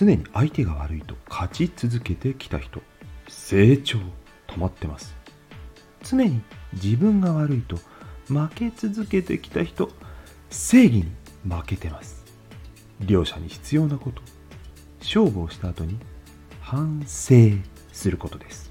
常に相手が悪いと勝ち続けてきた人成長止まってます。常に自分が悪いと負け続けてきた人正義に負けてます。両者に必要なこと勝負をした後に反省することです。